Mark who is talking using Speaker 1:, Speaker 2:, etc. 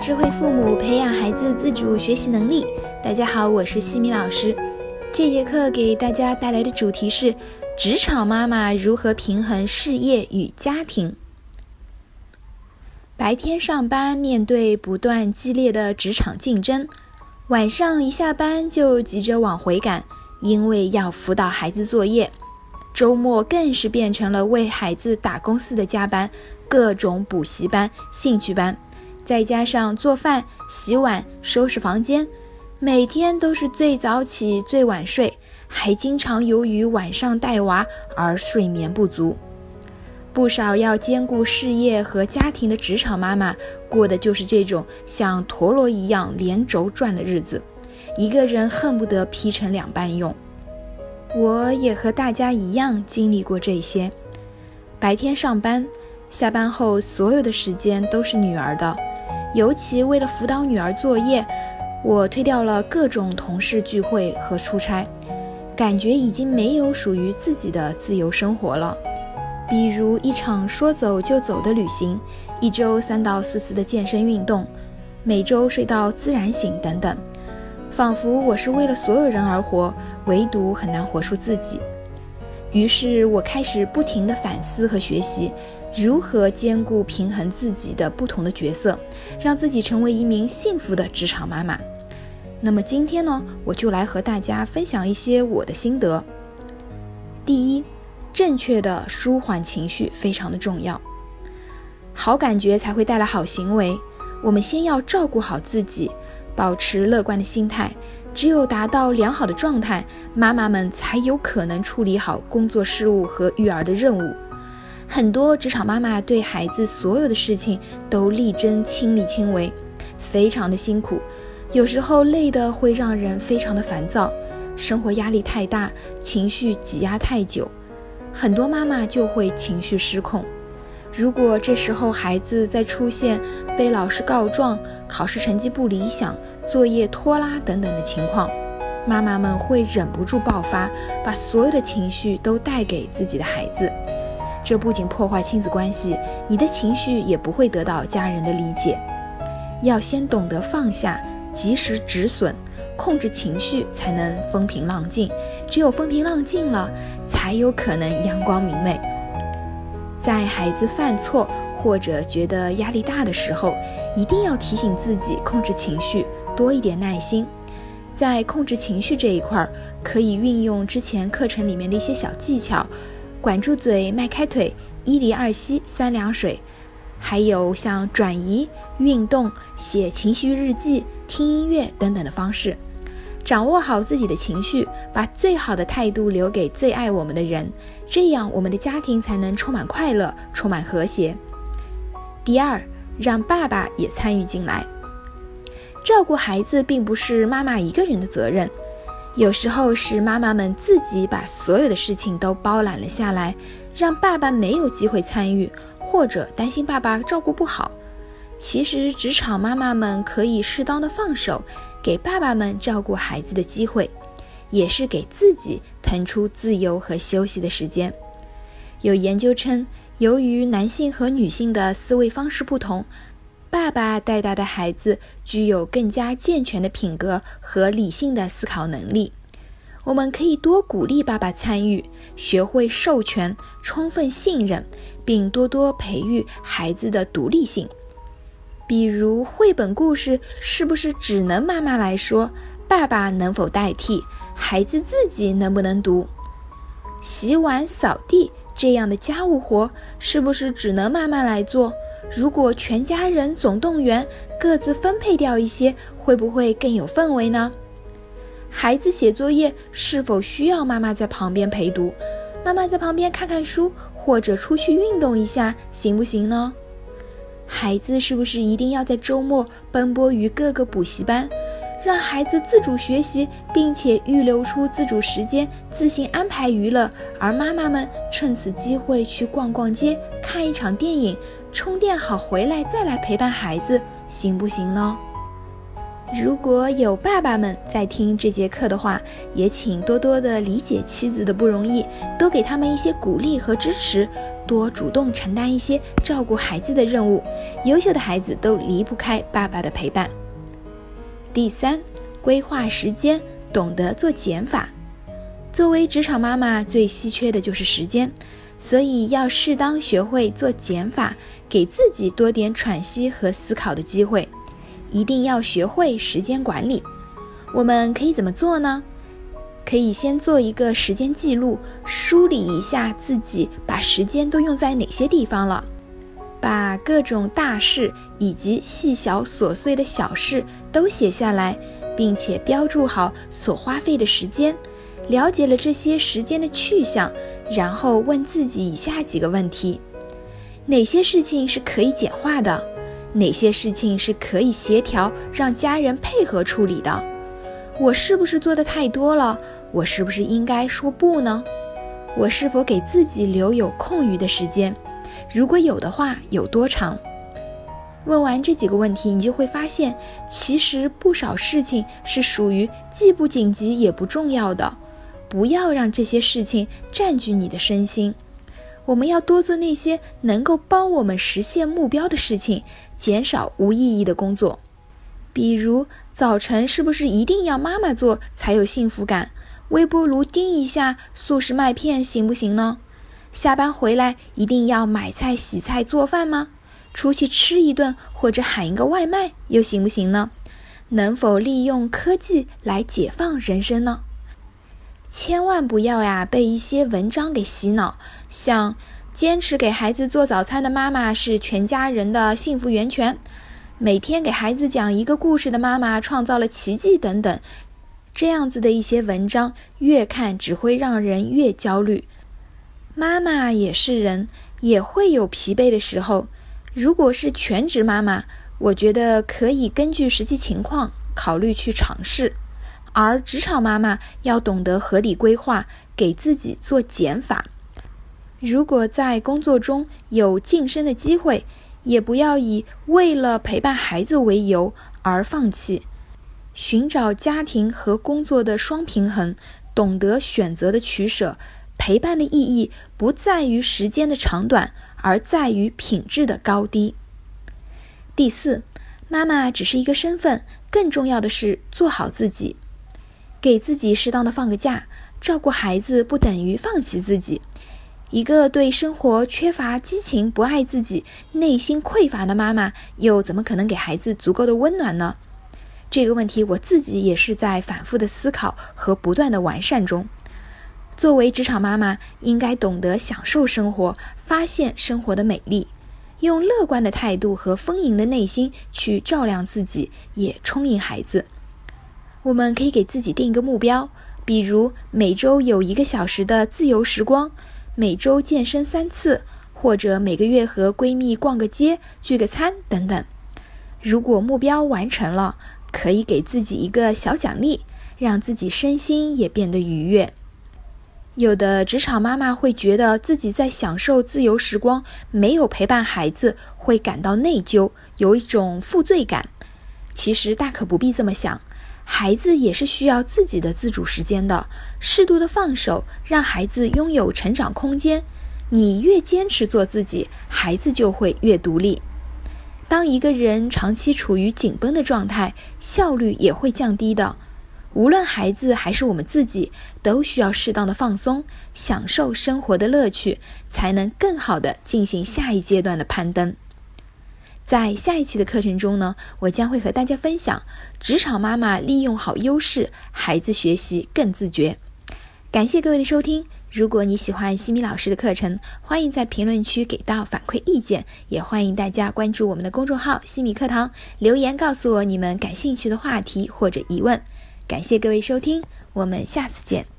Speaker 1: 智慧父母，培养孩子自主学习能力。大家好，我是西米老师。这节课给大家带来的主题是：职场妈妈如何平衡事业与家庭。白天上班，面对不断激烈的职场竞争，晚上一下班就急着往回赶，因为要辅导孩子作业。周末更是变成了为孩子打工似的加班，各种补习班、兴趣班，再加上做饭、洗碗、收拾房间，每天都是最早起、最晚睡，还经常由于晚上带娃而睡眠不足。不少要兼顾事业和家庭的职场妈妈，过的就是这种像陀螺一样连轴转的日子，一个人恨不得劈成两半用。我也和大家一样经历过这些。白天上班，下班后所有的时间都是女儿的。尤其为了辅导女儿作业，我推掉了各种同事聚会和出差，感觉已经没有属于自己的自由生活了。比如一场说走就走的旅行，一周三到四次的健身运动，每周睡到自然醒等等。仿佛我是为了所有人而活，唯独很难活出自己。于是我开始不停地反思和学习，如何兼顾平衡自己的不同的角色，让自己成为一名幸福的职场妈妈。那么今天呢，我就来和大家分享一些我的心得。第一，正确的舒缓情绪非常的重要，好感觉才会带来好行为。我们先要照顾好自己。保持乐观的心态，只有达到良好的状态，妈妈们才有可能处理好工作事务和育儿的任务。很多职场妈妈对孩子所有的事情都力争亲力亲为，非常的辛苦，有时候累的会让人非常的烦躁，生活压力太大，情绪挤压太久，很多妈妈就会情绪失控。如果这时候孩子再出现被老师告状、考试成绩不理想、作业拖拉等等的情况，妈妈们会忍不住爆发，把所有的情绪都带给自己的孩子。这不仅破坏亲子关系，你的情绪也不会得到家人的理解。要先懂得放下，及时止损，控制情绪，才能风平浪静。只有风平浪静了，才有可能阳光明媚。在孩子犯错或者觉得压力大的时候，一定要提醒自己控制情绪，多一点耐心。在控制情绪这一块儿，可以运用之前课程里面的一些小技巧，管住嘴，迈开腿，一离二吸三凉水，还有像转移、运动、写情绪日记、听音乐等等的方式。掌握好自己的情绪，把最好的态度留给最爱我们的人，这样我们的家庭才能充满快乐，充满和谐。第二，让爸爸也参与进来。照顾孩子并不是妈妈一个人的责任，有时候是妈妈们自己把所有的事情都包揽了下来，让爸爸没有机会参与，或者担心爸爸照顾不好。其实，职场妈妈们可以适当的放手。给爸爸们照顾孩子的机会，也是给自己腾出自由和休息的时间。有研究称，由于男性和女性的思维方式不同，爸爸带大的孩子具有更加健全的品格和理性的思考能力。我们可以多鼓励爸爸参与，学会授权、充分信任，并多多培育孩子的独立性。比如绘本故事是不是只能妈妈来说？爸爸能否代替？孩子自己能不能读？洗碗、扫地这样的家务活是不是只能妈妈来做？如果全家人总动员，各自分配掉一些，会不会更有氛围呢？孩子写作业是否需要妈妈在旁边陪读？妈妈在旁边看看书，或者出去运动一下，行不行呢？孩子是不是一定要在周末奔波于各个补习班，让孩子自主学习，并且预留出自主时间，自行安排娱乐，而妈妈们趁此机会去逛逛街、看一场电影，充电好回来再来陪伴孩子，行不行呢？如果有爸爸们在听这节课的话，也请多多的理解妻子的不容易，多给他们一些鼓励和支持，多主动承担一些照顾孩子的任务。优秀的孩子都离不开爸爸的陪伴。第三，规划时间，懂得做减法。作为职场妈妈，最稀缺的就是时间，所以要适当学会做减法，给自己多点喘息和思考的机会。一定要学会时间管理。我们可以怎么做呢？可以先做一个时间记录，梳理一下自己把时间都用在哪些地方了，把各种大事以及细小琐碎的小事都写下来，并且标注好所花费的时间。了解了这些时间的去向，然后问自己以下几个问题：哪些事情是可以简化的？哪些事情是可以协调让家人配合处理的？我是不是做的太多了？我是不是应该说不呢？我是否给自己留有空余的时间？如果有的话，有多长？问完这几个问题，你就会发现，其实不少事情是属于既不紧急也不重要的。不要让这些事情占据你的身心。我们要多做那些能够帮我们实现目标的事情，减少无意义的工作。比如早晨是不是一定要妈妈做才有幸福感？微波炉叮一下速食麦片行不行呢？下班回来一定要买菜、洗菜、做饭吗？出去吃一顿或者喊一个外卖又行不行呢？能否利用科技来解放人生呢？千万不要呀，被一些文章给洗脑，像坚持给孩子做早餐的妈妈是全家人的幸福源泉，每天给孩子讲一个故事的妈妈创造了奇迹等等，这样子的一些文章，越看只会让人越焦虑。妈妈也是人，也会有疲惫的时候。如果是全职妈妈，我觉得可以根据实际情况考虑去尝试。而职场妈妈要懂得合理规划，给自己做减法。如果在工作中有晋升的机会，也不要以为了陪伴孩子为由而放弃。寻找家庭和工作的双平衡，懂得选择的取舍。陪伴的意义不在于时间的长短，而在于品质的高低。第四，妈妈只是一个身份，更重要的是做好自己。给自己适当的放个假，照顾孩子不等于放弃自己。一个对生活缺乏激情、不爱自己、内心匮乏的妈妈，又怎么可能给孩子足够的温暖呢？这个问题我自己也是在反复的思考和不断的完善中。作为职场妈妈，应该懂得享受生活，发现生活的美丽，用乐观的态度和丰盈的内心去照亮自己，也充盈孩子。我们可以给自己定一个目标，比如每周有一个小时的自由时光，每周健身三次，或者每个月和闺蜜逛个街、聚个餐等等。如果目标完成了，可以给自己一个小奖励，让自己身心也变得愉悦。有的职场妈妈会觉得自己在享受自由时光，没有陪伴孩子，会感到内疚，有一种负罪感。其实大可不必这么想。孩子也是需要自己的自主时间的，适度的放手，让孩子拥有成长空间。你越坚持做自己，孩子就会越独立。当一个人长期处于紧绷的状态，效率也会降低的。无论孩子还是我们自己，都需要适当的放松，享受生活的乐趣，才能更好的进行下一阶段的攀登。在下一期的课程中呢，我将会和大家分享职场妈妈利用好优势，孩子学习更自觉。感谢各位的收听。如果你喜欢西米老师的课程，欢迎在评论区给到反馈意见，也欢迎大家关注我们的公众号“西米课堂”，留言告诉我你们感兴趣的话题或者疑问。感谢各位收听，我们下次见。